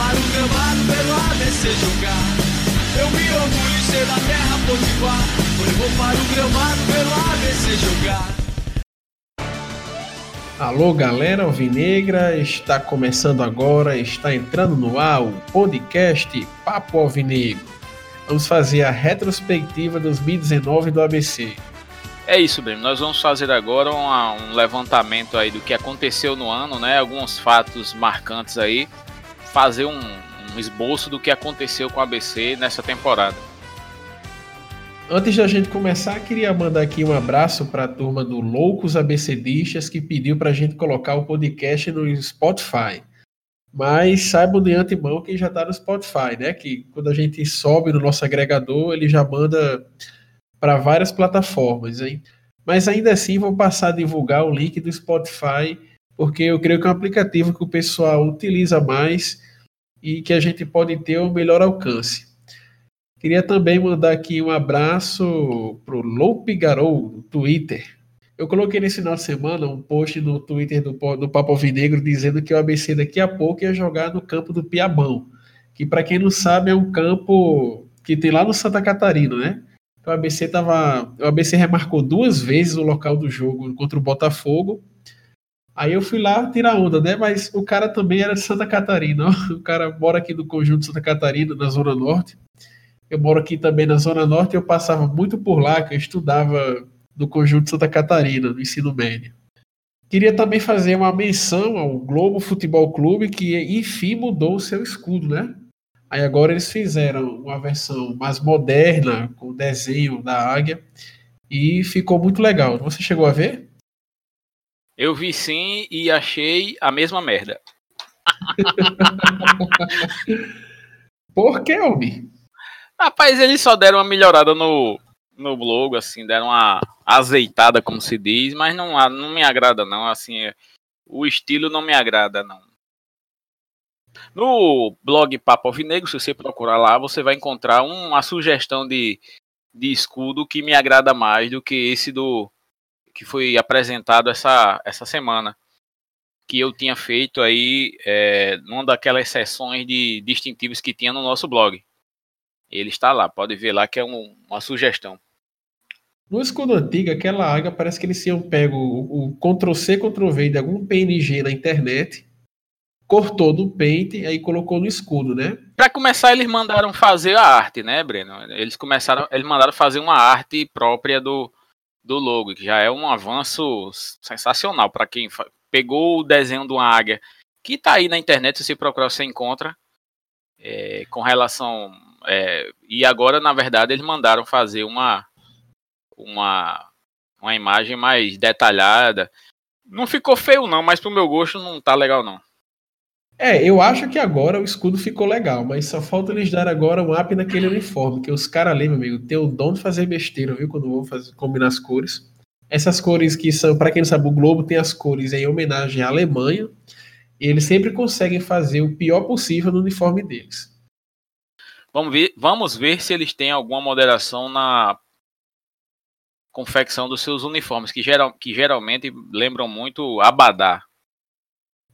para o gramado pelo ABC jogar. Eu me orgulho de ser da terra potiguar. Eu vou para o gramado pelo ABC jogar. Alô, galera alvinegra, está começando agora, está entrando no ar o podcast Papo Alvinegro. Vamos fazer a retrospectiva 2019 do ABC. É isso, Breno. Nós vamos fazer agora uma, um levantamento aí do que aconteceu no ano, né? Alguns fatos marcantes aí. Fazer um, um esboço do que aconteceu com o ABC nessa temporada. Antes da gente começar, queria mandar aqui um abraço para a turma do Loucos ABCDistas que pediu para a gente colocar o podcast no Spotify. Mas saibam de antemão que já está no Spotify, né? Que quando a gente sobe no nosso agregador, ele já manda para várias plataformas, hein? Mas ainda assim vou passar a divulgar o link do Spotify, porque eu creio que é um aplicativo que o pessoal utiliza mais e que a gente pode ter o um melhor alcance. Queria também mandar aqui um abraço pro Loupe Garou, do Twitter. Eu coloquei nesse final de semana um post no Twitter do, do Papo Vinegro dizendo que o ABC daqui a pouco ia jogar no campo do Piabão, que para quem não sabe é um campo que tem lá no Santa Catarina, né? Então, o ABC tava, o ABC remarcou duas vezes o local do jogo contra o Botafogo. Aí eu fui lá tirar onda, né? Mas o cara também era de Santa Catarina. O cara mora aqui no conjunto Santa Catarina, na Zona Norte. Eu moro aqui também na Zona Norte eu passava muito por lá, que eu estudava no conjunto Santa Catarina, no ensino médio. Queria também fazer uma menção ao Globo Futebol Clube, que enfim mudou o seu escudo, né? Aí agora eles fizeram uma versão mais moderna, com o desenho da águia, e ficou muito legal. Você chegou a ver? Eu vi sim e achei a mesma merda. Por que, Almi? Rapaz, eles só deram uma melhorada no, no logo, assim, deram uma azeitada, como se diz, mas não, não me agrada, não. Assim, o estilo não me agrada, não. No blog Papo Alvinegro, se você procurar lá, você vai encontrar uma sugestão de, de escudo que me agrada mais do que esse do que foi apresentado essa, essa semana. Que eu tinha feito aí é, numa daquelas sessões de distintivos que tinha no nosso blog. Ele está lá, pode ver lá que é um, uma sugestão. No escudo antigo, aquela águia parece que eles tinham pego o, o Ctrl-C, Ctrl-V de algum PNG na internet, cortou no Paint e aí colocou no escudo, né? Para começar, eles mandaram fazer a arte, né, Breno? Eles começaram, eles mandaram fazer uma arte própria do, do logo, que já é um avanço sensacional para quem pegou o desenho de uma águia que está aí na internet, se você procurar, você encontra. É, com relação é, e agora, na verdade, eles mandaram fazer uma, uma, uma imagem mais detalhada. Não ficou feio, não, mas pro meu gosto não tá legal, não. É, eu acho que agora o escudo ficou legal, mas só falta eles dar agora um up naquele uniforme, que os caras ali, meu amigo, tem o dom de fazer besteira, viu? Quando vão fazer, combinar as cores. Essas cores que são, para quem não sabe, o Globo tem as cores em homenagem à Alemanha, e eles sempre conseguem fazer o pior possível no uniforme deles. Vamos ver, vamos ver se eles têm alguma moderação na confecção dos seus uniformes, que, geral, que geralmente lembram muito Abadá.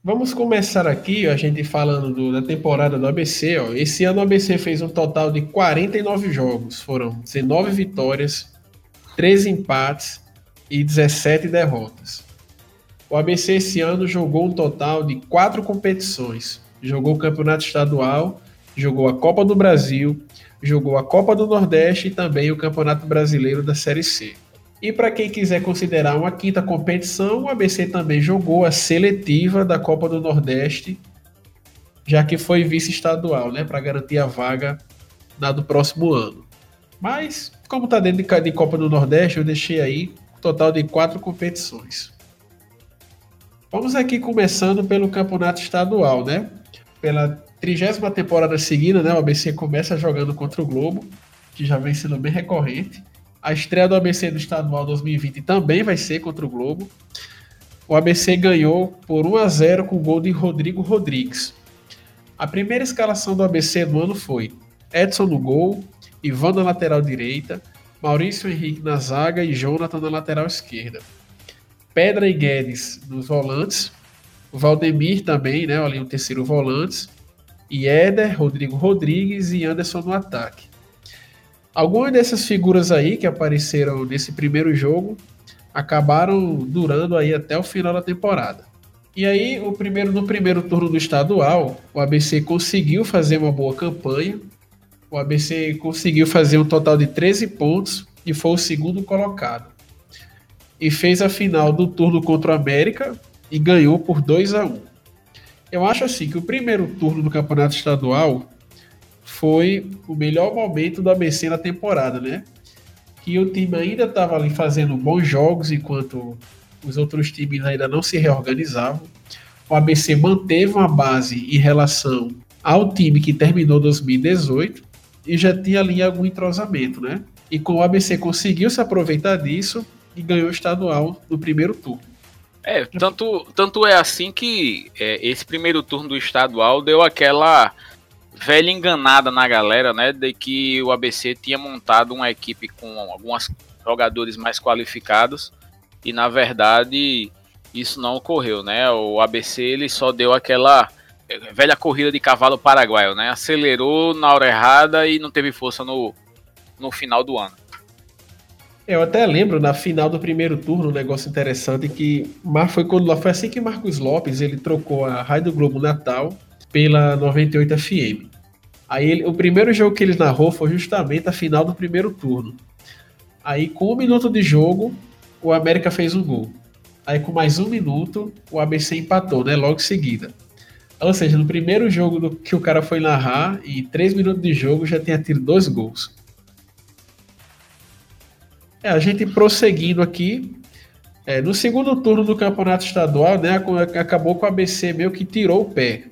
Vamos começar aqui, a gente falando do, da temporada do ABC. Ó. Esse ano o ABC fez um total de 49 jogos. Foram 19 vitórias, 13 empates e 17 derrotas. O ABC esse ano jogou um total de quatro competições. Jogou o Campeonato Estadual, jogou a Copa do Brasil, jogou a Copa do Nordeste e também o Campeonato Brasileiro da Série C. E para quem quiser considerar uma quinta competição, o ABC também jogou a seletiva da Copa do Nordeste, já que foi vice-estadual, né, para garantir a vaga na do próximo ano. Mas, como está dentro de Copa do Nordeste, eu deixei aí um total de quatro competições. Vamos aqui começando pelo campeonato estadual, né? Pela trigésima temporada seguida, né? O ABC começa jogando contra o Globo, que já vem sendo bem recorrente. A estreia do ABC do Estadual 2020 também vai ser contra o Globo. O ABC ganhou por 1 a 0 com o gol de Rodrigo Rodrigues. A primeira escalação do ABC no ano foi Edson no gol, Ivan na lateral direita, Maurício Henrique na zaga e Jonathan na lateral esquerda. Pedra e Guedes nos volantes, Valdemir também, né, ali o terceiro volantes, e Éder, Rodrigo Rodrigues e Anderson no ataque. Algumas dessas figuras aí que apareceram nesse primeiro jogo acabaram durando aí até o final da temporada. E aí, o primeiro, no primeiro turno do estadual, o ABC conseguiu fazer uma boa campanha. O ABC conseguiu fazer um total de 13 pontos e foi o segundo colocado. E fez a final do turno contra o América e ganhou por 2 a 1 Eu acho assim que o primeiro turno do campeonato estadual foi o melhor momento do ABC na temporada, né? Que o time ainda estava ali fazendo bons jogos enquanto os outros times ainda não se reorganizavam. O ABC manteve uma base em relação ao time que terminou 2018 e já tinha ali algum entrosamento, né? E com o ABC conseguiu se aproveitar disso e ganhou o estadual no primeiro turno. É, tanto, tanto é assim que é, esse primeiro turno do estadual deu aquela velha enganada na galera, né? De que o ABC tinha montado uma equipe com alguns jogadores mais qualificados e na verdade isso não ocorreu, né? O ABC ele só deu aquela velha corrida de cavalo paraguaio, né? Acelerou na hora errada e não teve força no, no final do ano. Eu até lembro na final do primeiro turno um negócio interessante que foi quando foi assim que Marcos Lopes ele trocou a Rádio Globo Natal pela 98 FM. Aí ele, o primeiro jogo que ele narrou foi justamente a final do primeiro turno. Aí com um minuto de jogo o América fez um gol. Aí com mais um minuto, o ABC empatou, né? Logo em seguida. Ou seja, no primeiro jogo do, que o cara foi narrar, em três minutos de jogo já tinha tido dois gols. É, a gente prosseguindo aqui. É, no segundo turno do campeonato estadual, né, acabou com o ABC meio que tirou o pé.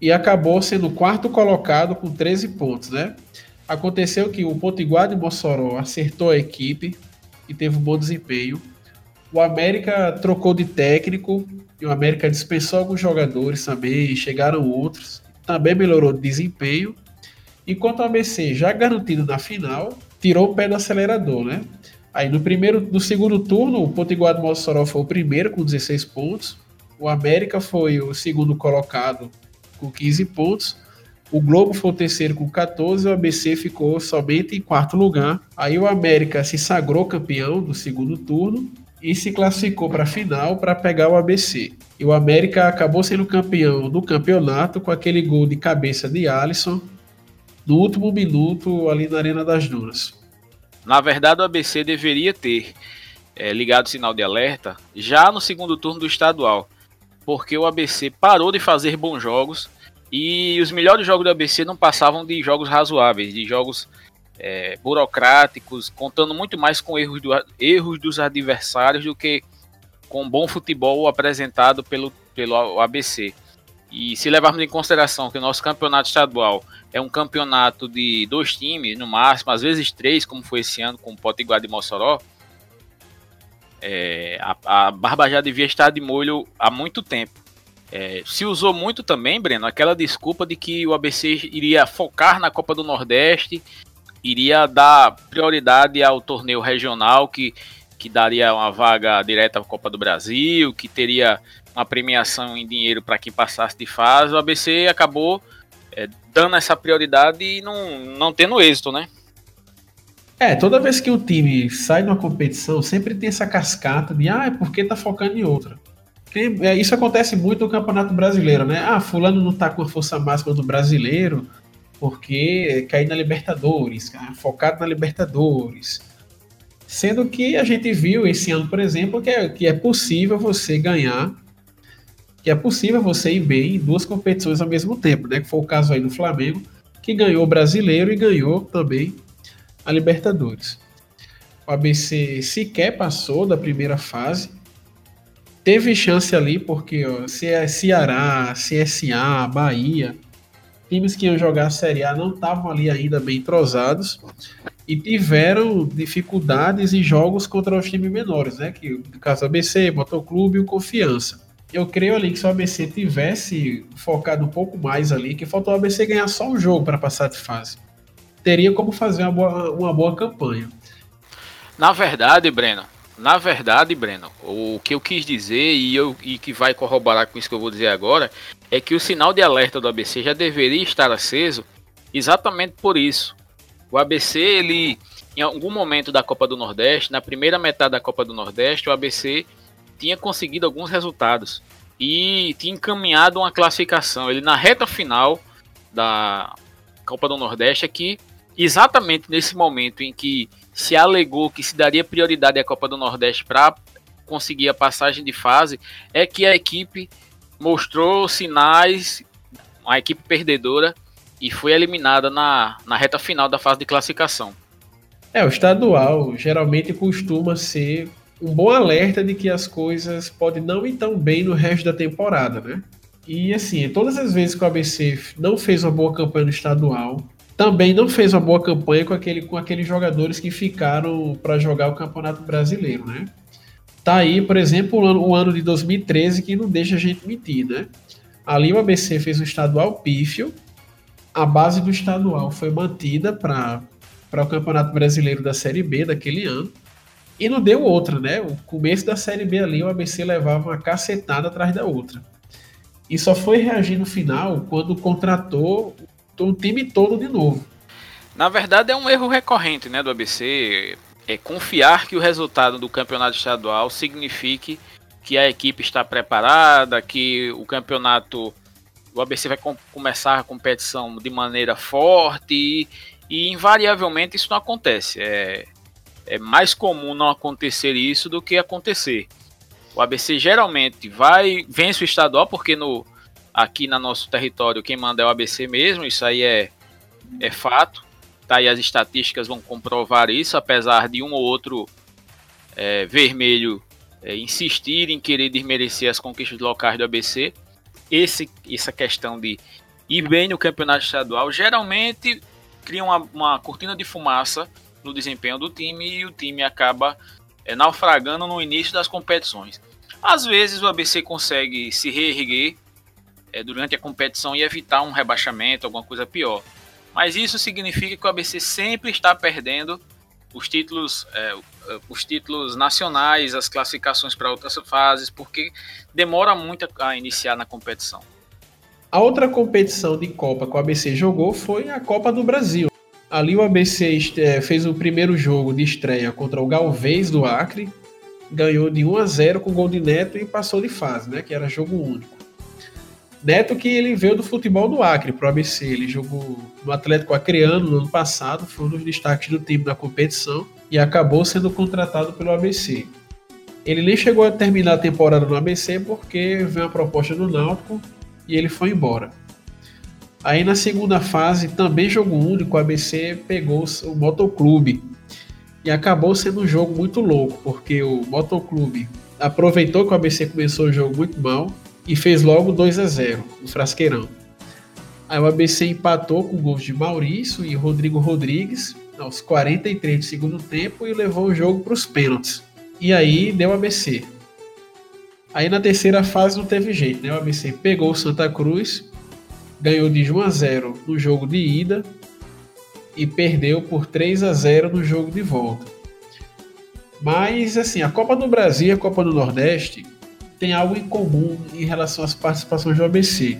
E acabou sendo o quarto colocado com 13 pontos, né? Aconteceu que o Potiguar de Mossoró acertou a equipe, e teve um bom desempenho. O América trocou de técnico e o América dispensou alguns jogadores também, chegaram outros, também melhorou o desempenho. Enquanto o ABC, já garantido na final, tirou o pé do acelerador, né? Aí no primeiro, no segundo turno, o Potiguar do Mossoró foi o primeiro com 16 pontos. O América foi o segundo colocado com 15 pontos. O Globo foi o terceiro com 14 e o ABC ficou somente em quarto lugar. Aí o América se sagrou campeão do segundo turno e se classificou para a final para pegar o ABC. E o América acabou sendo campeão do campeonato com aquele gol de cabeça de Alisson no último minuto ali na Arena das Dunas. Na verdade, o ABC deveria ter é, ligado o sinal de alerta já no segundo turno do estadual, porque o ABC parou de fazer bons jogos e os melhores jogos do ABC não passavam de jogos razoáveis, de jogos é, burocráticos, contando muito mais com erros, do, erros dos adversários do que com bom futebol apresentado pelo, pelo ABC. E se levarmos em consideração que o nosso campeonato estadual é um campeonato de dois times, no máximo, às vezes três, como foi esse ano com o Potiguar de Mossoró, é, a, a Barba já devia estar de molho há muito tempo. É, se usou muito também, Breno, aquela desculpa de que o ABC iria focar na Copa do Nordeste, iria dar prioridade ao torneio regional, que, que daria uma vaga direta à Copa do Brasil, que teria uma premiação em dinheiro para quem passasse de fase. O ABC acabou é, dando essa prioridade e não, não tendo êxito, né? É, toda vez que o time sai de uma competição, sempre tem essa cascata de ah, é porque tá focando em outra. É, isso acontece muito no Campeonato Brasileiro, né? Ah, fulano não tá com a força máxima do brasileiro porque caiu na Libertadores, focado na Libertadores. Sendo que a gente viu esse ano, por exemplo, que é, que é possível você ganhar, que é possível você ir bem em duas competições ao mesmo tempo, né? Que foi o caso aí do Flamengo, que ganhou o brasileiro e ganhou também a Libertadores. O ABC sequer passou da primeira fase, teve chance ali, porque ó, é Ceará, CSA, Bahia, times que iam jogar a Série A não estavam ali ainda bem entrosados e tiveram dificuldades em jogos contra os times menores, né? Que no caso ABC, Motoclube e o Confiança. Eu creio ali que se o ABC tivesse focado um pouco mais ali, que faltou o ABC ganhar só um jogo para passar de fase, teria como fazer uma boa, uma boa campanha. Na verdade, Breno, Na verdade, Breno, o que eu quis dizer e, eu, e que vai corroborar com isso que eu vou dizer agora é que o sinal de alerta do ABC já deveria estar aceso exatamente por isso. O ABC, ele, em algum momento da Copa do Nordeste, na primeira metade da Copa do Nordeste, o ABC tinha conseguido alguns resultados e tinha encaminhado uma classificação. Ele na reta final da Copa do Nordeste é que exatamente nesse momento em que se alegou que se daria prioridade à Copa do Nordeste para conseguir a passagem de fase, é que a equipe mostrou sinais, uma equipe perdedora, e foi eliminada na, na reta final da fase de classificação. É, o estadual geralmente costuma ser um bom alerta de que as coisas podem não ir tão bem no resto da temporada, né? E assim, todas as vezes que o ABC não fez uma boa campanha no estadual, também não fez uma boa campanha com, aquele, com aqueles jogadores que ficaram para jogar o Campeonato Brasileiro, né? Tá aí, por exemplo, o ano, o ano de 2013 que não deixa a gente mentir, né? Ali o ABC fez um estadual pífio, a base do estadual foi mantida para o Campeonato Brasileiro da Série B daquele ano. E não deu outra, né? O começo da Série B ali, o ABC levava uma cacetada atrás da outra. E só foi reagir no final quando contratou o time todo de novo. Na verdade, é um erro recorrente né, do ABC. É confiar que o resultado do campeonato estadual signifique que a equipe está preparada, que o campeonato. O ABC vai com, começar a competição de maneira forte e, e invariavelmente isso não acontece. É, é mais comum não acontecer isso do que acontecer. O ABC geralmente vai vence o estadual porque no aqui no nosso território quem manda é o ABC mesmo, isso aí é, é fato. Tá aí as estatísticas vão comprovar isso, apesar de um ou outro é, vermelho é, insistir em querer desmerecer as conquistas locais do ABC. Esse, essa questão de ir bem no campeonato estadual geralmente cria uma, uma cortina de fumaça no desempenho do time e o time acaba é, naufragando no início das competições. Às vezes o ABC consegue se reerguer é, durante a competição e evitar um rebaixamento, alguma coisa pior. Mas isso significa que o ABC sempre está perdendo os títulos, é, os títulos nacionais, as classificações para outras fases, porque demora muito a iniciar na competição. A outra competição de Copa que o ABC jogou foi a Copa do Brasil. Ali o ABC é, fez o primeiro jogo de estreia contra o Galvez do Acre, ganhou de 1 a 0 com gol de Neto e passou de fase, né, que era jogo único. Neto que ele veio do futebol do Acre para o ABC. Ele jogou no Atlético Acreano no ano passado, foi um dos destaques do time na competição e acabou sendo contratado pelo ABC. Ele nem chegou a terminar a temporada no ABC porque veio uma proposta do Náutico e ele foi embora. Aí na segunda fase, também jogo único, o ABC pegou o Motoclube e acabou sendo um jogo muito louco, porque o Motoclube aproveitou que o ABC começou o jogo muito mal e fez logo 2 a 0 no Frasqueirão. Aí o ABC empatou com gols de Maurício e Rodrigo Rodrigues aos 43 do segundo tempo e levou o jogo para os pênaltis. E aí deu ABC. Aí na terceira fase não teve jeito, né? O ABC pegou o Santa Cruz, ganhou de 1 a 0 no jogo de ida e perdeu por 3 a 0 no jogo de volta. Mas assim, a Copa do Brasil e a Copa do Nordeste tem algo em comum em relação às participações do ABC.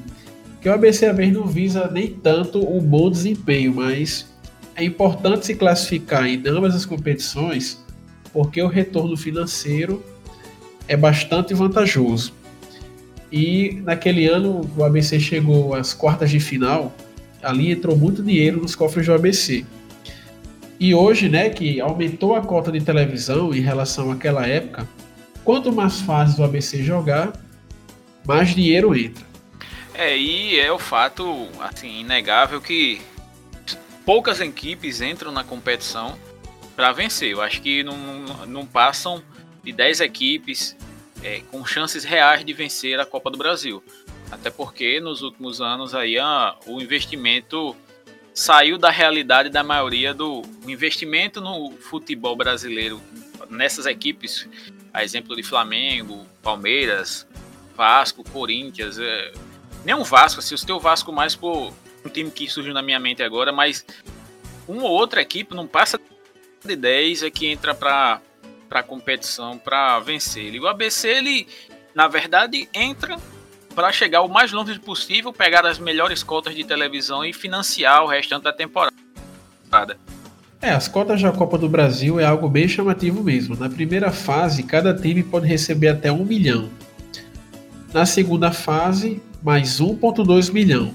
Que o ABC às vezes não visa nem tanto o bom desempenho, mas é importante se classificar em ambas as competições porque o retorno financeiro é bastante vantajoso. E naquele ano o ABC chegou às quartas de final, ali entrou muito dinheiro nos cofres do ABC. E hoje, né, que aumentou a cota de televisão em relação àquela época, quanto mais fases o ABC jogar, mais dinheiro entra. É, e é o fato assim, inegável que poucas equipes entram na competição para vencer. Eu acho que não, não passam de 10 equipes é, com chances reais de vencer a Copa do Brasil. Até porque nos últimos anos aí a, o investimento saiu da realidade da maioria do investimento no futebol brasileiro nessas equipes a exemplo de Flamengo, Palmeiras, Vasco, Corinthians. É, nem um Vasco, assim, eu o Vasco mais por um time que surgiu na minha mente agora, mas uma ou outra equipe não passa de 10 é que entra para para competição para vencer. O ABC, ele, na verdade, entra para chegar o mais longe possível, pegar as melhores cotas de televisão e financiar o restante da temporada. É, as cotas da Copa do Brasil é algo bem chamativo mesmo. Na primeira fase, cada time pode receber até um milhão. Na segunda fase, mais 1,2 milhão.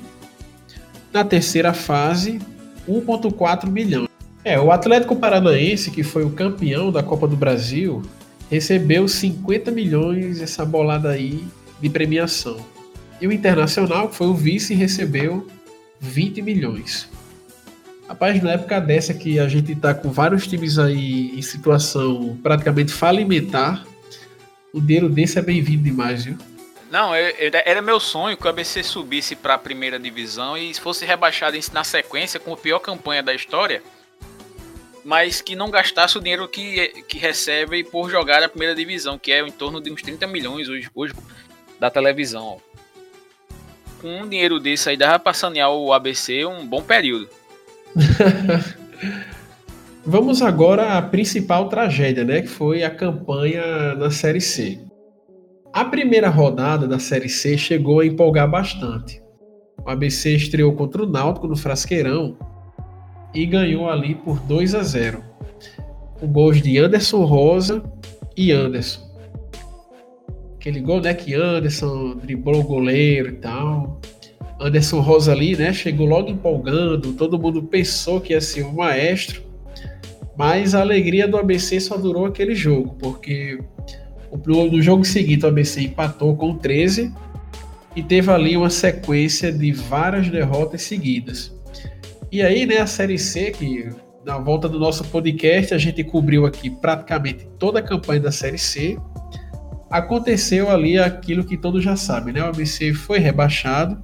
Na terceira fase, 1,4 milhão. É, o Atlético Paranaense, que foi o campeão da Copa do Brasil, recebeu 50 milhões, essa bolada aí, de premiação. E o Internacional, que foi o vice, recebeu 20 milhões. Rapaz, na época dessa que a gente tá com vários times aí em situação praticamente falimentar, o dinheiro desse é bem-vindo demais, viu? Não, eu, eu, era meu sonho que o ABC subisse para a primeira divisão e fosse rebaixado na sequência com a pior campanha da história, mas que não gastasse o dinheiro que, que recebe por jogar a primeira divisão, que é em torno de uns 30 milhões hoje, hoje da televisão. Com um dinheiro desse aí dava para sanear o ABC um bom período. Vamos agora à principal tragédia, né, que foi a campanha na Série C. A primeira rodada da Série C chegou a empolgar bastante. O ABC estreou contra o Náutico no Frasqueirão e ganhou ali por 2 a 0. Com gols de Anderson Rosa e Anderson. Aquele gol, né, que Anderson driblou o goleiro e tal. Anderson Rosa ali, né, chegou logo empolgando, todo mundo pensou que ia ser um maestro. Mas a alegria do ABC só durou aquele jogo, porque no jogo seguinte, o ABC empatou com 13 e teve ali uma sequência de várias derrotas seguidas. E aí, né, a Série C, que na volta do nosso podcast a gente cobriu aqui praticamente toda a campanha da Série C, aconteceu ali aquilo que todos já sabem, né? O ABC foi rebaixado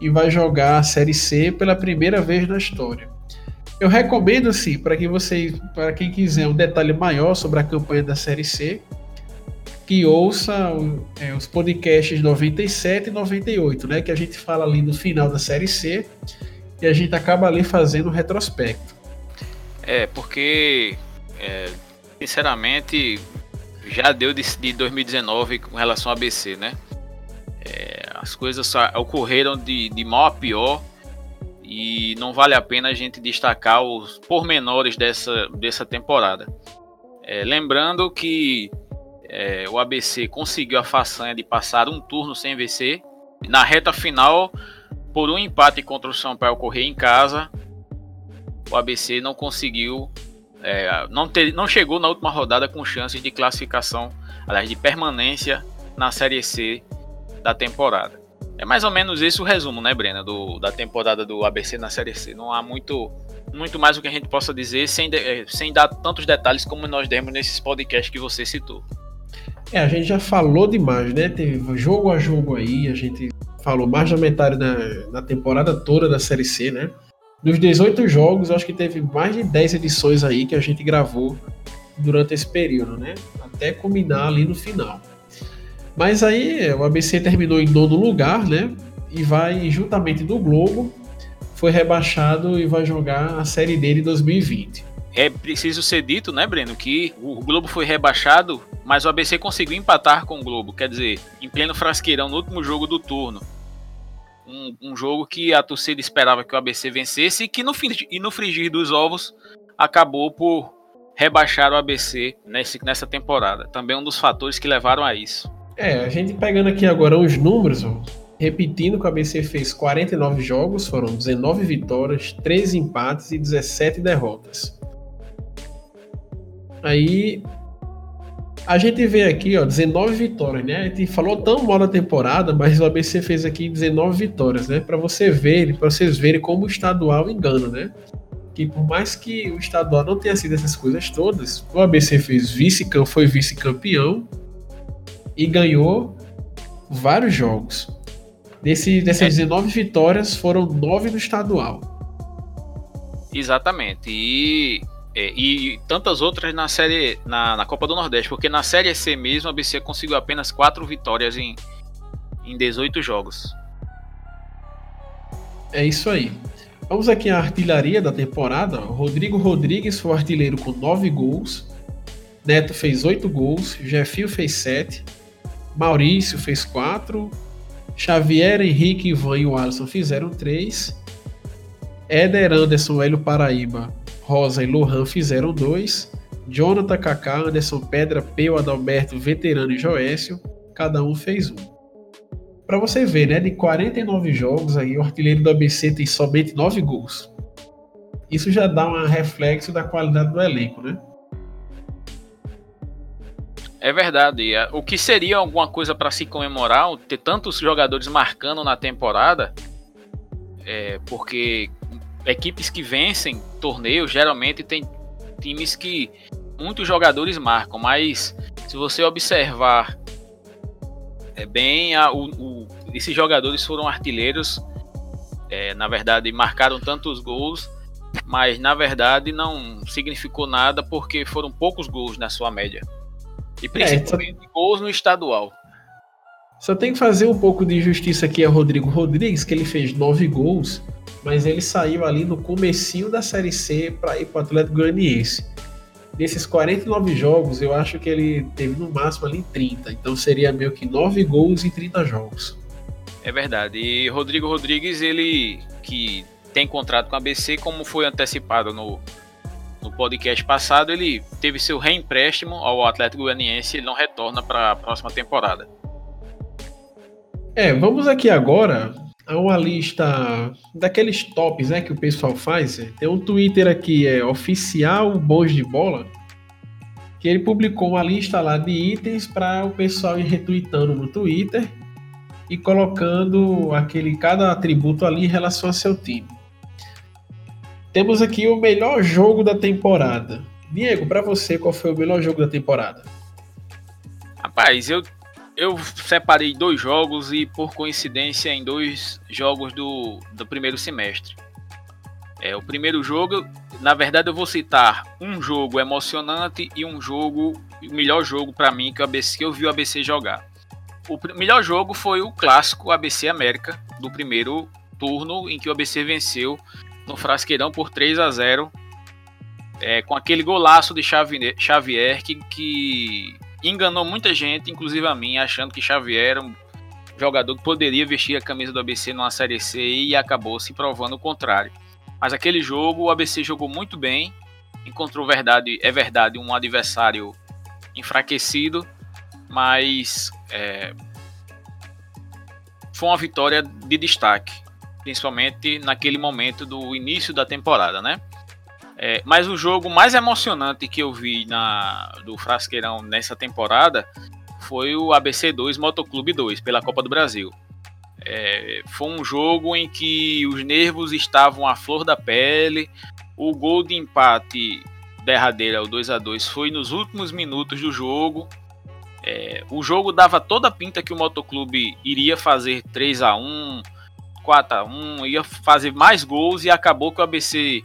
e vai jogar a Série C pela primeira vez na história. Eu recomendo, sim, para que vocês, para quem quiser um detalhe maior sobre a campanha da Série C, que ouça é, os podcasts 97 e 98, né? Que a gente fala ali no final da série C e a gente acaba ali fazendo um retrospecto. É, porque é, sinceramente já deu de, de, 2019 com relação ao ABC, né? É, as coisas ocorreram de, de mal a pior e não vale a pena a gente destacar os pormenores dessa, dessa temporada. É, lembrando que é, o ABC conseguiu a façanha de passar um turno sem vencer. Na reta final, por um empate contra o São Paulo correr em casa, o ABC não conseguiu, é, não, ter, não chegou na última rodada com chances de classificação, aliás, de permanência na Série C da temporada. É mais ou menos esse o resumo, né, Brena, do, da temporada do ABC na Série C. Não há muito, muito mais o que a gente possa dizer sem, de, é, sem dar tantos detalhes como nós demos nesses podcasts que você citou. É, a gente já falou demais, né? Teve jogo a jogo aí, a gente falou mais da metade da temporada toda da Série C, né? Dos 18 jogos, acho que teve mais de 10 edições aí que a gente gravou durante esse período, né? Até culminar ali no final. Mas aí o ABC terminou em nono lugar, né? E vai, juntamente do Globo, foi rebaixado e vai jogar a Série D de 2020. É preciso ser dito, né, Breno, que o Globo foi rebaixado, mas o ABC conseguiu empatar com o Globo. Quer dizer, em pleno frasqueirão, no último jogo do turno. Um, um jogo que a torcida esperava que o ABC vencesse e que no, e no frigir dos ovos acabou por rebaixar o ABC nesse, nessa temporada. Também um dos fatores que levaram a isso. É, a gente pegando aqui agora os números, ó, repetindo o ABC fez 49 jogos, foram 19 vitórias, 13 empates e 17 derrotas. Aí a gente vê aqui, ó, 19 vitórias, né? A gente falou tão mal da temporada, mas o ABC fez aqui 19 vitórias, né? Para você ver, para vocês verem como o estadual engana, né? Que por mais que o estadual não tenha sido essas coisas todas, o ABC fez vice, foi vice-campeão e ganhou vários jogos. Desse, dessas 19 vitórias, foram 9 no estadual. Exatamente. E é, e tantas outras na série na, na, Copa do Nordeste, porque na série C mesmo a BC conseguiu apenas quatro vitórias em, em 18 jogos. É isso aí. Vamos aqui à artilharia da temporada. Rodrigo Rodrigues foi o artilheiro com 9 gols. Neto fez 8 gols, Jefinho fez 7, Maurício fez 4, Xavier, Henrique, Ivan e o Alisson fizeram 3, Éder, Anderson, Hélio Paraíba, Rosa e Lohan fizeram 2, Jonathan Kaká, Anderson Pedra, Peu, Adalberto, Veterano e Joécio, cada um fez um. Para você ver, né, de 49 jogos aí, o artilheiro do ABC tem somente 9 gols. Isso já dá um reflexo da qualidade do elenco, né? É verdade. É, o que seria alguma coisa para se comemorar, ter tantos jogadores marcando na temporada, é, porque equipes que vencem torneios geralmente tem times que muitos jogadores marcam, mas se você observar é bem a, o, o, esses jogadores foram artilheiros, é, na verdade marcaram tantos gols, mas na verdade não significou nada porque foram poucos gols na sua média. E principalmente é, só... gols no estadual. Só tem que fazer um pouco de justiça aqui a Rodrigo Rodrigues, que ele fez nove gols, mas ele saiu ali no comecinho da Série C para ir para o Atlético Goianiense. Nesses 49 jogos, eu acho que ele teve no máximo ali 30, então seria meio que 9 gols em 30 jogos. É verdade. E Rodrigo Rodrigues, ele que tem contrato com a BC, como foi antecipado no, no podcast passado, ele teve seu reempréstimo ao Atlético Goianiense e não retorna para a próxima temporada. É, vamos aqui agora a uma lista daqueles tops né, que o pessoal faz. Tem um Twitter aqui, é oficial Bons de Bola, que ele publicou uma lista lá de itens para o pessoal ir retweetando no Twitter e colocando aquele cada atributo ali em relação ao seu time. Temos aqui o melhor jogo da temporada. Diego, para você, qual foi o melhor jogo da temporada? Rapaz, eu, eu separei dois jogos e, por coincidência, em dois jogos do, do primeiro semestre. É, o primeiro jogo, na verdade, eu vou citar um jogo emocionante e um jogo, o melhor jogo para mim que, o ABC, que eu vi o ABC jogar. O melhor jogo foi o clássico ABC América, do primeiro turno, em que o ABC venceu no Frasqueirão por 3 a 0 é, com aquele golaço de Xavier, que, que, enganou muita gente, inclusive a mim, achando que Xavier era um jogador que poderia vestir a camisa do ABC numa Série C e acabou se provando o contrário. Mas aquele jogo, o ABC jogou muito bem, encontrou verdade, é verdade, um adversário enfraquecido, mas é, foi uma vitória de destaque principalmente naquele momento do início da temporada, né? É, mas o jogo mais emocionante que eu vi na, do Frasqueirão nessa temporada foi o ABC 2 Motoclube 2 pela Copa do Brasil. É, foi um jogo em que os nervos estavam à flor da pele. O gol de empate derradeiro, o 2 a 2 foi nos últimos minutos do jogo. É, o jogo dava toda a pinta que o Motoclube iria fazer 3 a 1 4 a 1 ia fazer mais gols e acabou que o ABC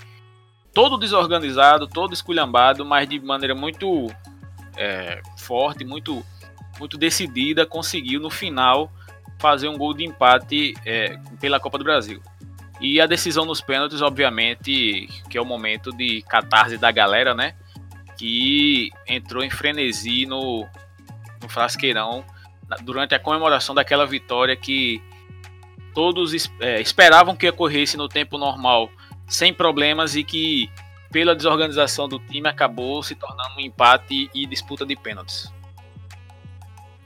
todo desorganizado, todo esculhambado, mas de maneira muito é, forte, muito, muito decidida, conseguiu no final fazer um gol de empate é, pela Copa do Brasil. E a decisão nos pênaltis, obviamente, que é o momento de catarse da galera, né? Que entrou em frenesi no, no Frasqueirão durante a comemoração daquela vitória que todos é, esperavam que ocorresse no tempo normal sem problemas e que pela desorganização do time acabou se tornando um empate e disputa de pênaltis.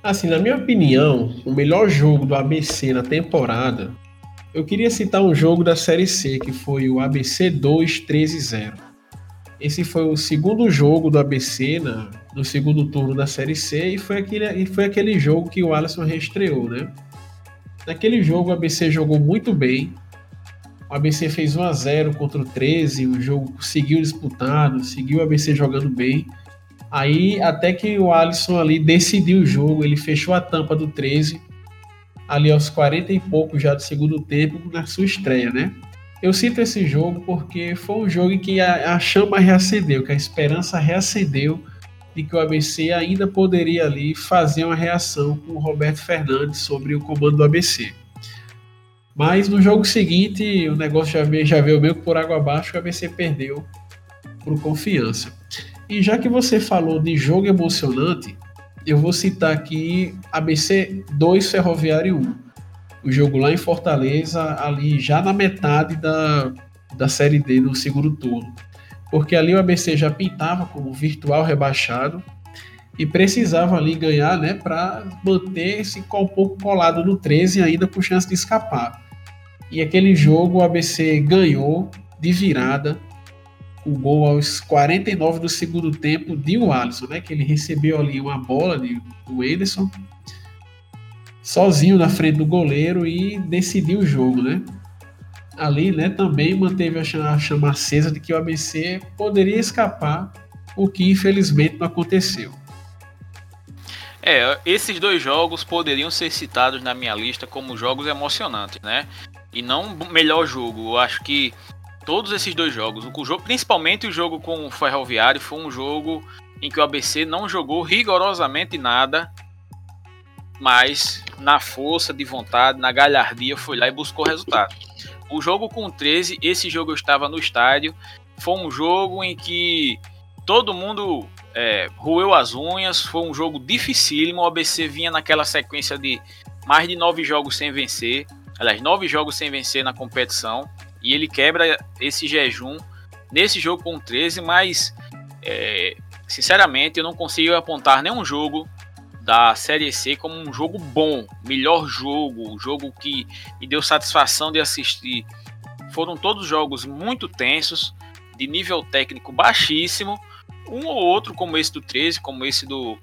Assim, na minha opinião, o melhor jogo do ABC na temporada, eu queria citar um jogo da Série C, que foi o ABC 2 13 0. Esse foi o segundo jogo do ABC na, no segundo turno da Série C e foi aquele, e foi aquele jogo que o Alisson reestreou, né? Naquele jogo, o ABC jogou muito bem. O ABC fez 1 a 0 contra o 13, o jogo seguiu disputado, seguiu o ABC jogando bem. Aí, até que o Alisson ali decidiu o jogo, ele fechou a tampa do 13, ali aos 40 e pouco já do segundo tempo, na sua estreia, né? Eu cito esse jogo porque foi um jogo em que a, a chama reacendeu, que a esperança reacendeu de que o ABC ainda poderia ali fazer uma reação com o Roberto Fernandes sobre o comando do ABC. Mas no jogo seguinte, o negócio já veio, já veio meio por água abaixo, o ABC perdeu por confiança. E já que você falou de jogo emocionante, eu vou citar aqui ABC 2 Ferroviário 1. O jogo lá em Fortaleza, ali já na metade da, da Série D no segundo turno. Porque ali o ABC já pintava como virtual rebaixado e precisava ali ganhar, né, para manter esse um pouco colado no 13 ainda com chance de escapar. E aquele jogo o ABC ganhou de virada, o gol aos 49 do segundo tempo de o Alisson, né, que ele recebeu ali uma bola de, do Ederson sozinho na frente do goleiro e decidiu o jogo, né? Ali, né, também manteve a chama acesa de que o ABC poderia escapar, o que infelizmente não aconteceu. É, esses dois jogos poderiam ser citados na minha lista como jogos emocionantes, né? E não melhor jogo. Eu acho que todos esses dois jogos, o jogo, principalmente o jogo com o Ferroviário, foi um jogo em que o ABC não jogou rigorosamente nada, mas na força de vontade, na galhardia, foi lá e buscou resultado. O jogo com o 13, esse jogo eu estava no estádio, foi um jogo em que todo mundo é, roeu as unhas, foi um jogo dificílimo. O ABC vinha naquela sequência de mais de nove jogos sem vencer, aliás, nove jogos sem vencer na competição, e ele quebra esse jejum nesse jogo com 13, mas é, sinceramente eu não consigo apontar nenhum jogo da Série C como um jogo bom, melhor jogo, jogo que me deu satisfação de assistir. Foram todos jogos muito tensos, de nível técnico baixíssimo, um ou outro, como esse do 13, como esse do,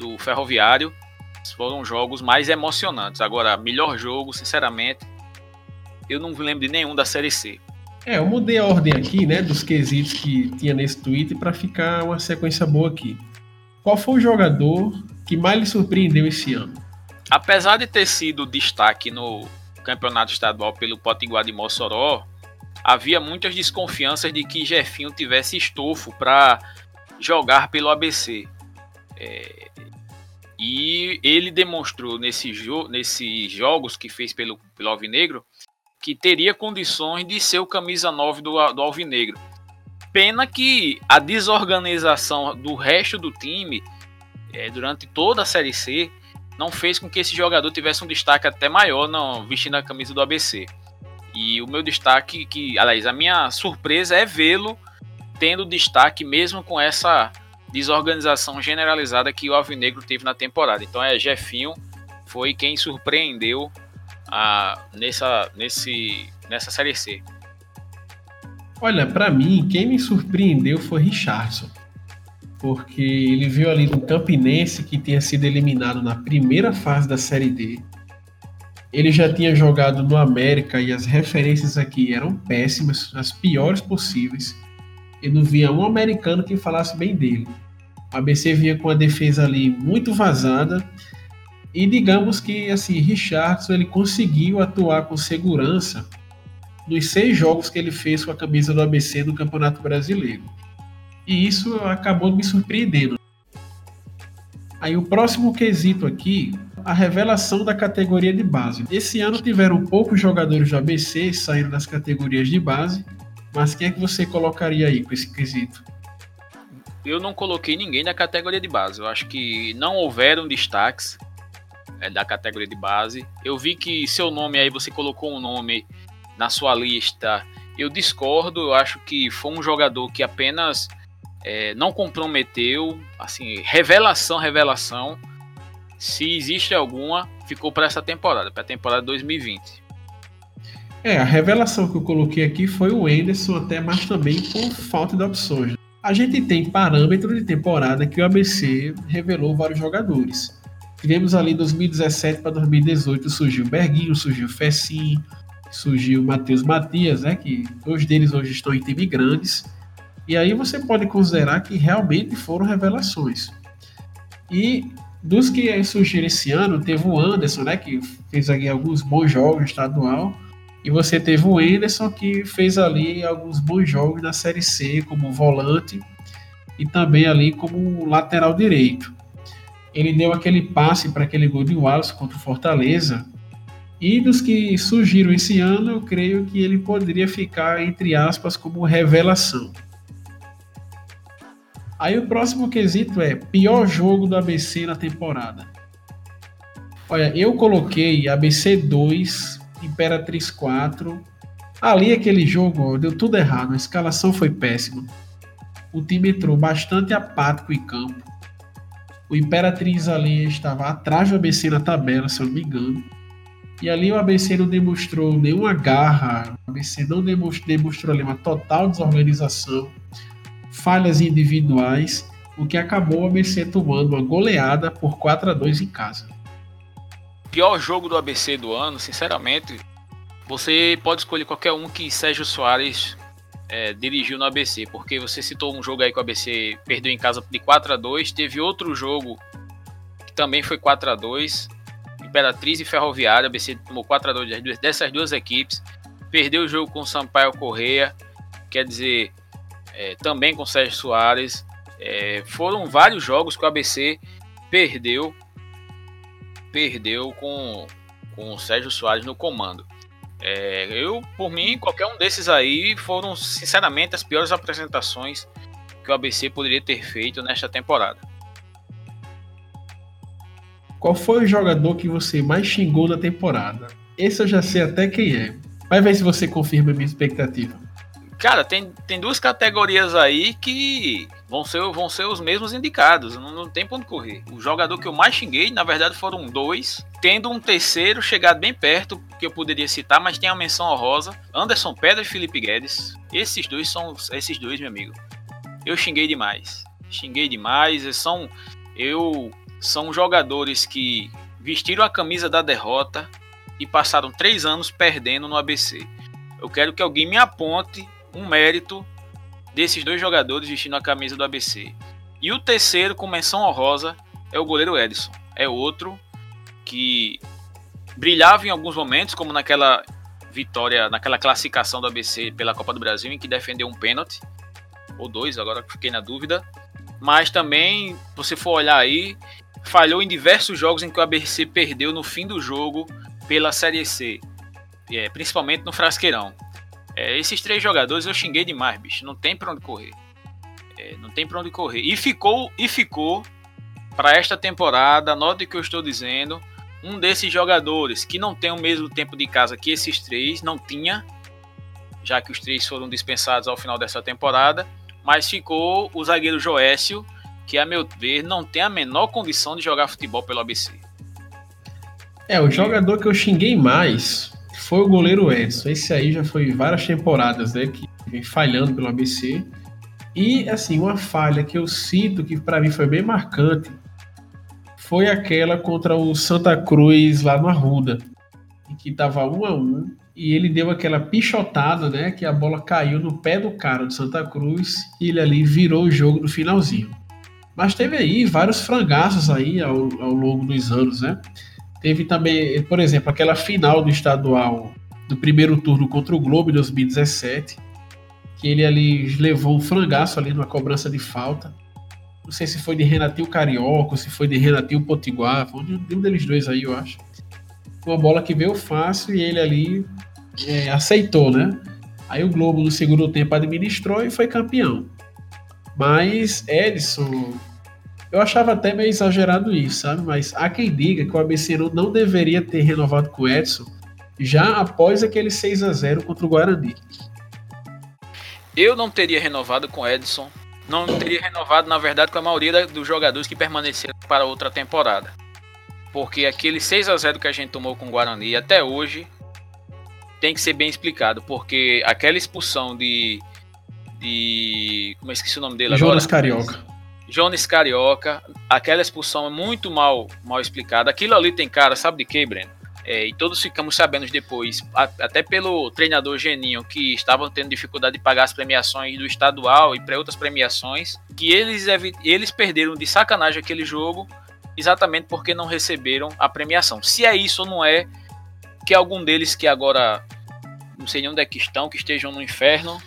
do Ferroviário, foram jogos mais emocionantes. Agora, melhor jogo, sinceramente, eu não lembro de nenhum da Série C. É, eu mudei a ordem aqui, né, dos quesitos que tinha nesse tweet para ficar uma sequência boa aqui. Qual foi o jogador que mais lhe surpreendeu esse ano? Apesar de ter sido destaque no campeonato estadual pelo Potiguar de Mossoró, havia muitas desconfianças de que Jefinho tivesse estofo para jogar pelo ABC. É, e ele demonstrou nesse jo nesses jogos que fez pelo, pelo Alvinegro que teria condições de ser o camisa 9 do, do Alvinegro. Pena que a desorganização do resto do time é, durante toda a Série C não fez com que esse jogador tivesse um destaque até maior não, vestindo a camisa do ABC. E o meu destaque, que, aliás, a minha surpresa é vê-lo tendo destaque mesmo com essa desorganização generalizada que o Alvinegro teve na temporada. Então é Jefinho foi quem surpreendeu a, nessa, nesse, nessa Série C. Olha, para mim, quem me surpreendeu foi Richardson. Porque ele veio ali do Campinense, que tinha sido eliminado na primeira fase da Série D. Ele já tinha jogado no América e as referências aqui eram péssimas, as piores possíveis e não via um americano que falasse bem dele. O ABC vinha com a defesa ali muito vazada e digamos que assim Richardson ele conseguiu atuar com segurança nos seis jogos que ele fez com a camisa do ABC no Campeonato Brasileiro. E isso acabou me surpreendendo. Aí o próximo quesito aqui, a revelação da categoria de base. Esse ano tiveram poucos jogadores do ABC saindo das categorias de base mas quem é que você colocaria aí com esse quesito? Eu não coloquei ninguém da categoria de base. Eu acho que não houveram destaques é, da categoria de base. Eu vi que seu nome aí, você colocou um nome na sua lista. Eu discordo. Eu acho que foi um jogador que apenas é, não comprometeu. Assim, revelação, revelação. Se existe alguma, ficou para essa temporada, para a temporada 2020. É, a revelação que eu coloquei aqui foi o Enderson, até mais também por falta de opções. A gente tem parâmetro de temporada que o ABC revelou vários jogadores. Tivemos ali 2017 para 2018 surgiu Berguinho, surgiu Fessim, surgiu Matheus Matias, né, que dois deles hoje estão em time grandes. E aí você pode considerar que realmente foram revelações. E dos que surgiram esse ano, teve o Anderson, né, que fez aqui alguns bons jogos estadual e você teve o Anderson, que fez ali alguns bons jogos na Série C, como volante e também ali como lateral direito. Ele deu aquele passe para aquele gol de Wallace contra o Fortaleza. E dos que surgiram esse ano, eu creio que ele poderia ficar, entre aspas, como revelação. Aí o próximo quesito é pior jogo do ABC na temporada. Olha, eu coloquei ABC 2, Imperatriz 4. Ali aquele jogo ó, deu tudo errado, a escalação foi péssima. O time entrou bastante apático em campo. O Imperatriz ali estava atrás do ABC na tabela, se eu não me engano. E ali o ABC não demonstrou nenhuma garra, o ABC não demonstrou, demonstrou ali uma total desorganização falhas individuais, o que acabou o ABC tomando uma goleada por 4 a 2 em casa. Pior jogo do ABC do ano, sinceramente, você pode escolher qualquer um que Sérgio Soares é, dirigiu no ABC, porque você citou um jogo aí que o ABC perdeu em casa de 4 a 2 teve outro jogo que também foi 4 a 2 Imperatriz e Ferroviária, ABC tomou 4 a 2 dessas duas equipes, perdeu o jogo com o Sampaio Correia, quer dizer, é, também com Sérgio Soares. É, foram vários jogos que o ABC perdeu, perdeu com, com o Sérgio Soares no comando. É, eu, por mim, qualquer um desses aí foram, sinceramente, as piores apresentações que o ABC poderia ter feito nesta temporada. Qual foi o jogador que você mais xingou da temporada? Esse eu já sei até quem é. Vai ver se você confirma a minha expectativa. Cara, tem, tem duas categorias aí que vão ser, vão ser os mesmos indicados. Não, não tem ponto correr. O jogador que eu mais xinguei, na verdade, foram dois. Tendo um terceiro chegado bem perto, que eu poderia citar, mas tem a menção honrosa. Anderson Pedra e Felipe Guedes. Esses dois são. Esses dois, meu amigo. Eu xinguei demais. Xinguei demais. São. Eu. São jogadores que vestiram a camisa da derrota e passaram três anos perdendo no ABC. Eu quero que alguém me aponte um mérito desses dois jogadores vestindo a camisa do ABC. E o terceiro, com menção honrosa, é o goleiro Edson. É outro que brilhava em alguns momentos, como naquela vitória, naquela classificação do ABC pela Copa do Brasil, em que defendeu um pênalti, ou dois, agora fiquei na dúvida. Mas também, você for olhar aí, falhou em diversos jogos em que o ABC perdeu no fim do jogo pela Série C, é, principalmente no Frasqueirão. É, esses três jogadores eu xinguei demais, bicho. Não tem pra onde correr. É, não tem pra onde correr. E ficou, e ficou para esta temporada, note o que eu estou dizendo, um desses jogadores que não tem o mesmo tempo de casa que esses três, não tinha, já que os três foram dispensados ao final dessa temporada, mas ficou o zagueiro Joécio, que a meu ver não tem a menor condição de jogar futebol pelo ABC. É, o jogador que eu xinguei mais foi o goleiro Edson. Esse aí já foi várias temporadas, né, que vem falhando pelo ABC. E assim, uma falha que eu cito que para mim foi bem marcante foi aquela contra o Santa Cruz lá no Arruda, em que tava um a um e ele deu aquela pichotada, né, que a bola caiu no pé do cara do Santa Cruz e ele ali virou o jogo no finalzinho. Mas teve aí vários frangaços aí ao, ao longo dos anos, né? Teve também, por exemplo, aquela final do estadual do primeiro turno contra o Globo em 2017, que ele ali levou um frangaço ali numa cobrança de falta. Não sei se foi de Renatinho Carioca, se foi de Renatinho Potiguar, foi de um deles dois aí, eu acho. Uma bola que veio fácil e ele ali é, aceitou, né? Aí o Globo no segundo tempo administrou e foi campeão. Mas Edson eu achava até meio exagerado isso, sabe? Mas há quem diga que o ABC não deveria ter renovado com o Edson já após aquele 6 a 0 contra o Guarani. Eu não teria renovado com o Edson. Não teria renovado, na verdade, com a maioria dos jogadores que permaneceram para outra temporada. Porque aquele 6 a 0 que a gente tomou com o Guarani até hoje tem que ser bem explicado. Porque aquela expulsão de. de como é que esqueci o nome dele Jonas agora? Carioca. Jones Carioca, aquela expulsão é muito mal, mal explicada. Aquilo ali tem cara, sabe de quê, Breno? É, e todos ficamos sabendo depois, até pelo treinador Geninho, que estavam tendo dificuldade de pagar as premiações do estadual e para outras premiações, que eles, eles perderam de sacanagem aquele jogo exatamente porque não receberam a premiação. Se é isso ou não é, que algum deles que agora não sei nem onde é que estão, que estejam no inferno,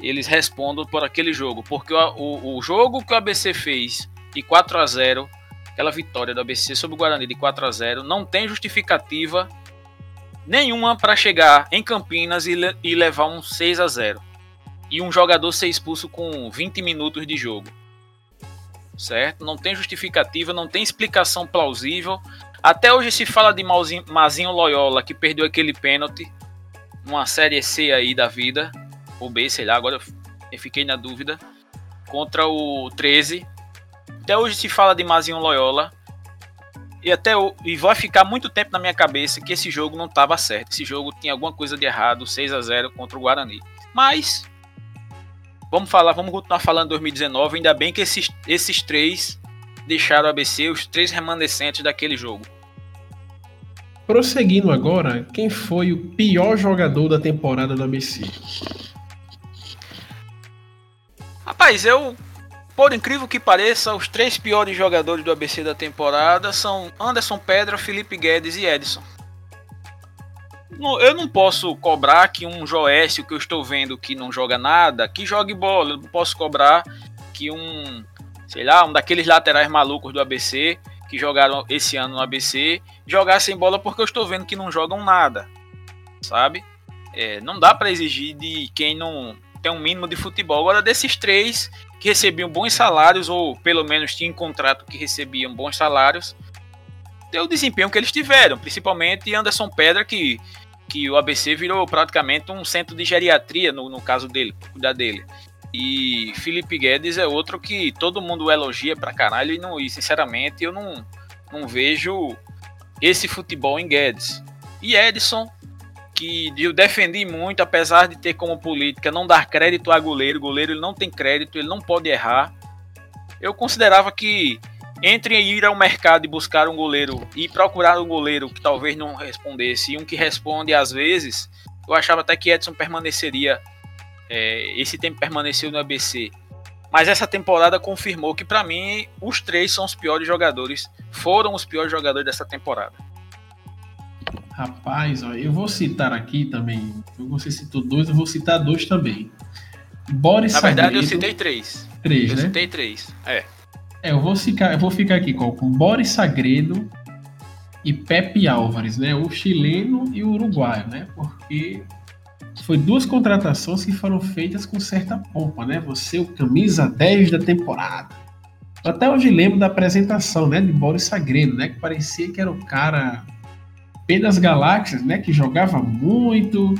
eles respondam por aquele jogo. Porque o, o, o, jogo que o ABC fez de 4 a 0 aquela vitória do ABC sobre o Guarani de 4 a 0 não tem justificativa nenhuma para chegar em Campinas e, e levar um 6 a 0 e um jogador ser expulso com 20 minutos de jogo. certo? Não tem justificativa, não tem explicação plausível. Até hoje se fala de Mazinho Loyola, que perdeu aquele pênalti numa série C aí da vida, ou B, sei lá, agora eu fiquei na dúvida, contra o 13. Até hoje se fala de Mazinho Loyola. E até e vai ficar muito tempo na minha cabeça que esse jogo não estava certo. Esse jogo tinha alguma coisa de errado, 6 a 0 contra o Guarani. Mas vamos falar, vamos continuar falando 2019, ainda bem que esses, esses três deixaram o ABC, os três remanescentes daquele jogo. Prosseguindo agora, quem foi o pior jogador da temporada do ABC? Rapaz, eu, por incrível que pareça, os três piores jogadores do ABC da temporada são Anderson Pedra, Felipe Guedes e Edson. Eu não posso cobrar que um Joécio que eu estou vendo que não joga nada, que jogue bola. Eu não posso cobrar que um, sei lá, um daqueles laterais malucos do ABC que jogaram esse ano no ABC jogassem bola porque eu estou vendo que não jogam nada, sabe? É, não dá para exigir de quem não tem um mínimo de futebol. Agora, desses três que recebiam bons salários, ou pelo menos tinham contrato que recebiam bons salários, deu o desempenho que eles tiveram, principalmente Anderson Pedra, que, que o ABC virou praticamente um centro de geriatria, no, no caso dele, cuidar dele. E Felipe Guedes é outro que todo mundo elogia pra caralho, e, não, e sinceramente eu não, não vejo esse futebol em Guedes. E Edson, que eu defendi muito, apesar de ter como política não dar crédito a goleiro. Goleiro ele não tem crédito, ele não pode errar. Eu considerava que entre ir ao mercado e buscar um goleiro e procurar um goleiro que talvez não respondesse e um que responde às vezes, eu achava até que Edson permaneceria. É, esse tempo permaneceu no ABC. Mas essa temporada confirmou que para mim os três são os piores jogadores, foram os piores jogadores dessa temporada. Rapaz, ó, eu vou citar aqui também. Você citou dois, eu vou citar dois também. Boris Na verdade, Sagredo, eu citei três. Três, eu né? Eu citei três. É. É, eu vou ficar, eu vou ficar aqui com, com Boris Sagredo e Pepe Álvares, né? O chileno e o uruguaio, né? Porque foi duas contratações que foram feitas com certa pompa, né? Você, o camisa 10 da temporada. Até hoje lembro da apresentação, né, de Boris Sagredo, né, que parecia que era o cara P das Galáxias, né, que jogava muito,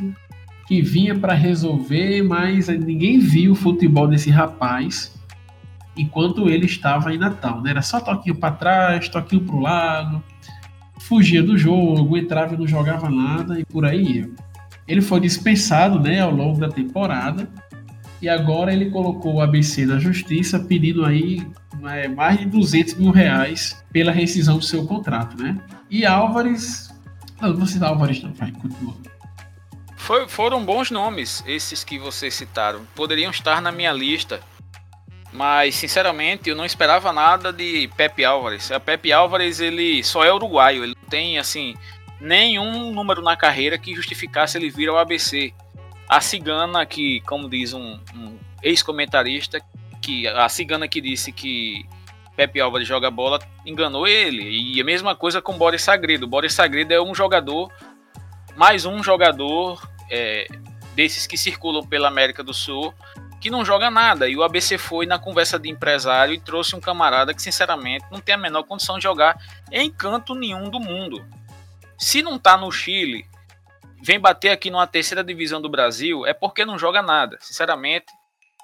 que vinha para resolver, mas ninguém viu o futebol desse rapaz enquanto ele estava em Natal, né? Era só toquinho para trás, toquinho para o lado, fugia do jogo, entrava e não jogava nada e por aí ia. Ele foi dispensado, né, ao longo da temporada e agora ele colocou o ABC na justiça pedindo aí né, mais de 200 mil reais pela rescisão do seu contrato, né? E Álvares não, vou citar Álvares não, vai, continua. Foi, foram bons nomes esses que vocês citaram. Poderiam estar na minha lista. Mas, sinceramente, eu não esperava nada de Pepe Álvares. A Pepe Álvares, ele só é uruguaio. Ele não tem, assim, nenhum número na carreira que justificasse ele vir ao ABC. A cigana, que, como diz um, um ex-comentarista, que a cigana que disse que Pepe Álvares joga bola, enganou ele. E a mesma coisa com Boris Sagredo. Boris Sagredo é um jogador, mais um jogador é, desses que circulam pela América do Sul, que não joga nada. E o ABC foi na conversa de empresário e trouxe um camarada que, sinceramente, não tem a menor condição de jogar em canto nenhum do mundo. Se não tá no Chile, vem bater aqui numa terceira divisão do Brasil, é porque não joga nada. Sinceramente,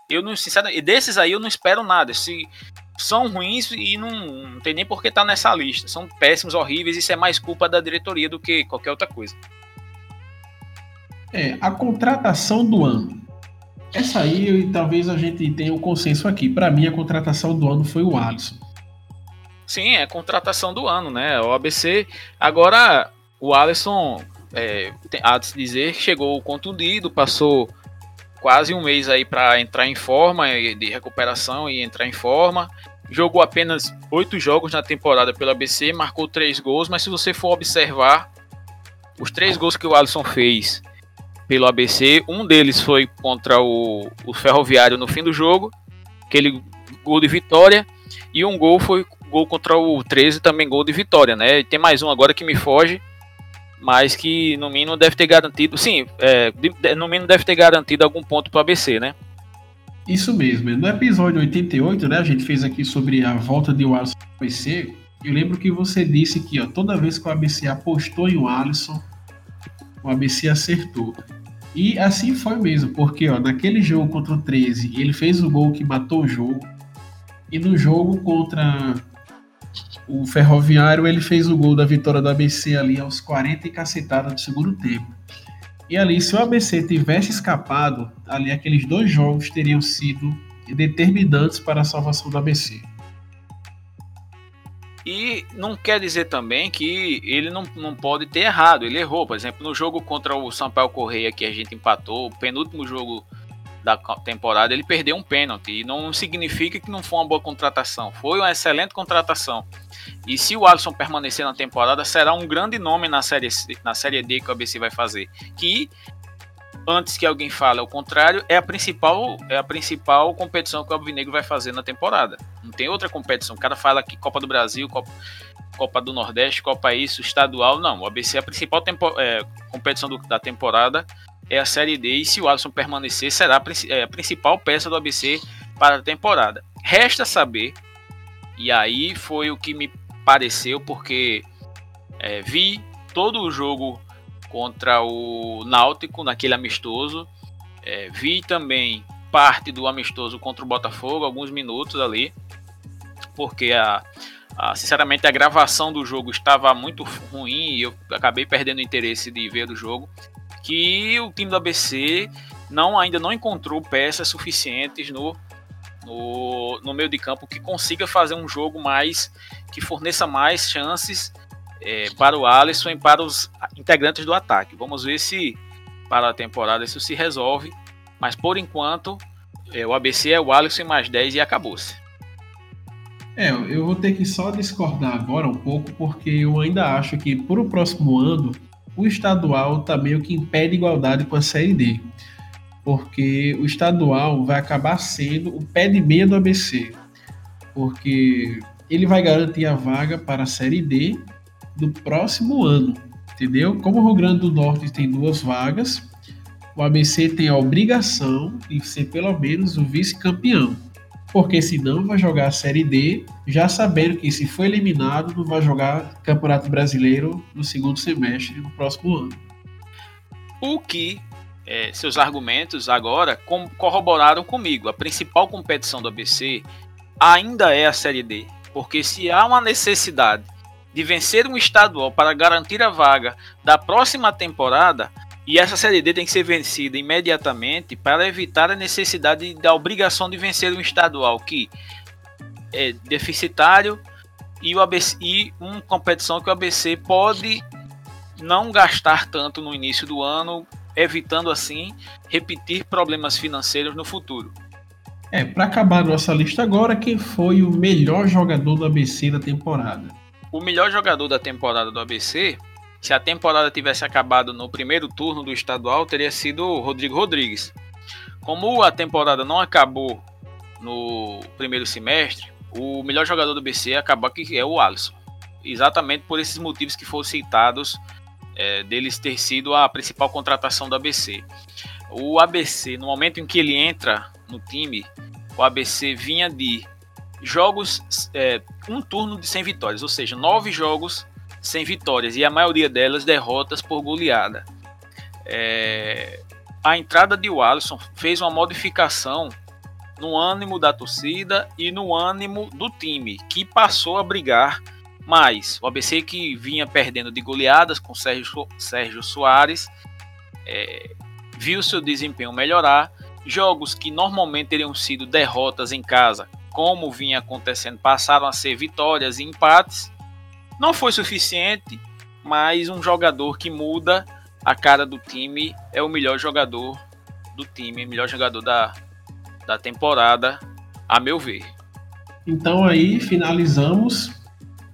eu não, sinceramente, desses aí eu não espero nada. Se são ruins e não, não tem nem por que estar tá nessa lista. São péssimos, horríveis, isso é mais culpa da diretoria do que qualquer outra coisa. É, a contratação do ano. Essa aí talvez a gente tenha um consenso aqui. Para mim, a contratação do ano foi o Alisson. Sim, é a contratação do ano, né? O ABC. Agora, o Alisson, é, há de se dizer, chegou contundido, passou quase um mês aí para entrar em forma, de recuperação e entrar em forma. Jogou apenas oito jogos na temporada pelo ABC, marcou três gols, mas se você for observar, os três gols que o Alisson fez pelo ABC, um deles foi contra o, o Ferroviário no fim do jogo, aquele gol de vitória, e um gol foi gol contra o 13, também gol de vitória, né? E tem mais um agora que me foge, mas que no mínimo deve ter garantido, sim, é, no mínimo deve ter garantido algum ponto para o ABC, né? Isso mesmo. No episódio 88, né, a gente fez aqui sobre a volta de Alisson ao ABC. Eu lembro que você disse que ó, toda vez que o ABC apostou em o Alisson, o ABC acertou. E assim foi mesmo, porque ó, naquele jogo contra o 13, ele fez o gol que matou o jogo. E no jogo contra o Ferroviário, ele fez o gol da vitória do ABC ali aos 40 e cacetada do segundo tempo. E ali, se o ABC tivesse escapado, ali aqueles dois jogos teriam sido determinantes para a salvação do ABC. E não quer dizer também que ele não, não pode ter errado, ele errou. Por exemplo, no jogo contra o Sampaio Correia, que a gente empatou, o penúltimo jogo da temporada, ele perdeu um pênalti. E não significa que não foi uma boa contratação. Foi uma excelente contratação. E se o Alisson permanecer na temporada, será um grande nome na série, na série D que o ABC vai fazer. Que antes que alguém fale ao contrário, é a principal, é a principal competição que o Alvinegro vai fazer na temporada. Não tem outra competição. O cara fala que Copa do Brasil, Copa, Copa do Nordeste, Copa isso, estadual. Não, o ABC é a principal tempo, é, competição do, da temporada é a Série D. E se o Alisson permanecer, será a, é, principal peça do ABC para a temporada. Resta saber, e aí foi o que me pareceu, porque é, vi todo o jogo contra o Náutico naquele amistoso. É, vi também parte do amistoso contra o Botafogo, alguns minutos ali, porque a, a, sinceramente a gravação do jogo estava muito ruim e eu acabei perdendo o interesse de ver o jogo. Que o time do ABC não ainda não encontrou peças suficientes no, no, no meio de campo que consiga fazer um jogo mais que forneça mais chances é, para o Alisson e para os integrantes do ataque. Vamos ver se para a temporada isso se resolve. Mas por enquanto, é, o ABC é o Alisson mais 10 e acabou-se. É, eu vou ter que só discordar agora um pouco, porque eu ainda acho que para o próximo ano o estadual está meio que impede igualdade com a Série D. Porque o estadual vai acabar sendo o pé de meia do ABC. Porque ele vai garantir a vaga para a Série D do próximo ano, entendeu? Como o Rio Grande do Norte tem duas vagas, o ABC tem a obrigação de ser pelo menos o vice-campeão, porque senão vai jogar a Série D, já sabendo que se for eliminado não vai jogar Campeonato Brasileiro no segundo semestre do próximo ano. O que é, seus argumentos agora corroboraram comigo. A principal competição do ABC ainda é a Série D, porque se há uma necessidade de vencer um estadual para garantir a vaga da próxima temporada, e essa Série D tem que ser vencida imediatamente para evitar a necessidade da obrigação de vencer um estadual que é deficitário e, o ABC, e uma competição que o ABC pode não gastar tanto no início do ano, evitando assim repetir problemas financeiros no futuro. É, para acabar nossa lista agora, quem foi o melhor jogador do ABC na temporada? o melhor jogador da temporada do ABC, se a temporada tivesse acabado no primeiro turno do estadual, teria sido o Rodrigo Rodrigues. Como a temporada não acabou no primeiro semestre, o melhor jogador do ABC acabou que é o Alisson. Exatamente por esses motivos que foram citados é, deles ter sido a principal contratação do ABC. O ABC, no momento em que ele entra no time, o ABC vinha de jogos, é, um turno de 100 vitórias, ou seja, nove jogos sem vitórias e a maioria delas derrotas por goleada. É, a entrada de Alisson fez uma modificação no ânimo da torcida e no ânimo do time, que passou a brigar mais. O ABC que vinha perdendo de goleadas com Sérgio, Sérgio Soares é, viu seu desempenho melhorar. Jogos que normalmente teriam sido derrotas em casa como vinha acontecendo, passaram a ser vitórias e empates. Não foi suficiente, mas um jogador que muda a cara do time é o melhor jogador do time, melhor jogador da, da temporada, a meu ver. Então aí finalizamos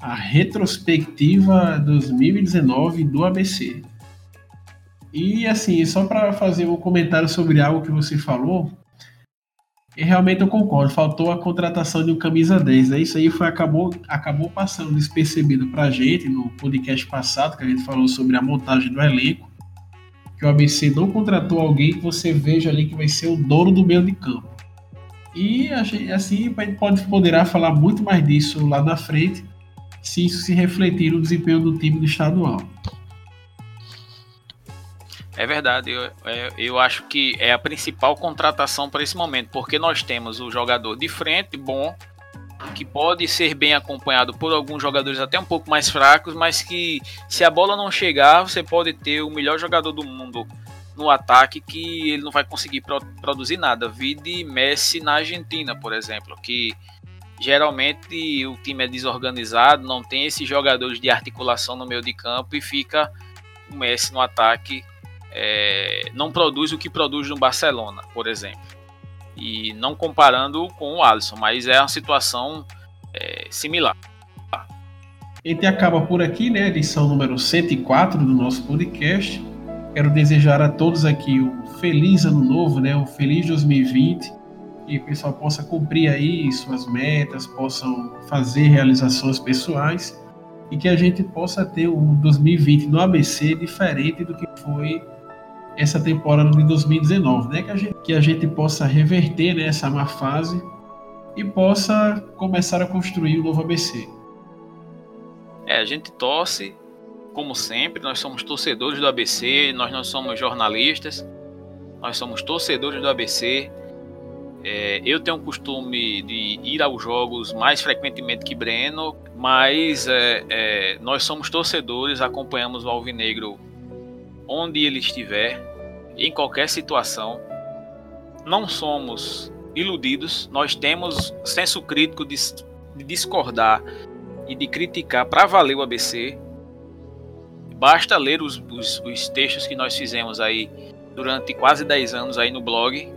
a retrospectiva 2019 do ABC. E assim, só para fazer um comentário sobre algo que você falou, e realmente eu concordo, faltou a contratação de um camisa 10. Né? Isso aí foi, acabou, acabou passando despercebido para a gente no podcast passado, que a gente falou sobre a montagem do elenco. Que o ABC não contratou alguém que você veja ali que vai ser o dono do meio de campo. E assim a gente pode, poderá falar muito mais disso lá na frente, se isso se refletir no desempenho do time do estadual. É verdade, eu, é, eu acho que é a principal contratação para esse momento, porque nós temos o jogador de frente bom, que pode ser bem acompanhado por alguns jogadores até um pouco mais fracos, mas que se a bola não chegar, você pode ter o melhor jogador do mundo no ataque que ele não vai conseguir pro produzir nada. Vide Messi na Argentina, por exemplo, que geralmente o time é desorganizado, não tem esses jogadores de articulação no meio de campo e fica o Messi no ataque é, não produz o que produz no Barcelona, por exemplo. E não comparando com o Alisson, mas é uma situação é, similar. Gente acaba por aqui, né? Edição número 104 do nosso podcast. Quero desejar a todos aqui um feliz ano novo, né? Um feliz 2020. Que o pessoal possa cumprir aí suas metas, possam fazer realizações pessoais e que a gente possa ter um 2020 no ABC diferente do que foi essa temporada de 2019, né? Que a gente, que a gente possa reverter né, essa má fase e possa começar a construir o novo ABC. É, a gente torce, como sempre, nós somos torcedores do ABC, nós não somos jornalistas, nós somos torcedores do ABC. É, eu tenho o costume de ir aos jogos mais frequentemente que Breno, mas é, é, nós somos torcedores, acompanhamos o Alvinegro onde ele estiver em qualquer situação. Não somos iludidos, nós temos senso crítico de, de discordar e de criticar para valer o ABC. Basta ler os, os, os, textos que nós fizemos aí durante quase 10 anos aí no blog.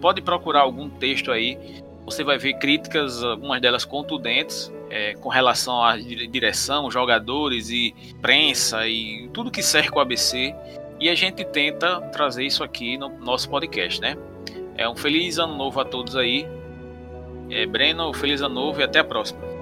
Pode procurar algum texto aí. Você vai ver críticas, algumas delas contundentes, é, com relação à direção, jogadores e prensa e tudo que cerca o ABC. E a gente tenta trazer isso aqui no nosso podcast, né? É um feliz ano novo a todos aí. É, Breno, feliz ano novo e até a próxima.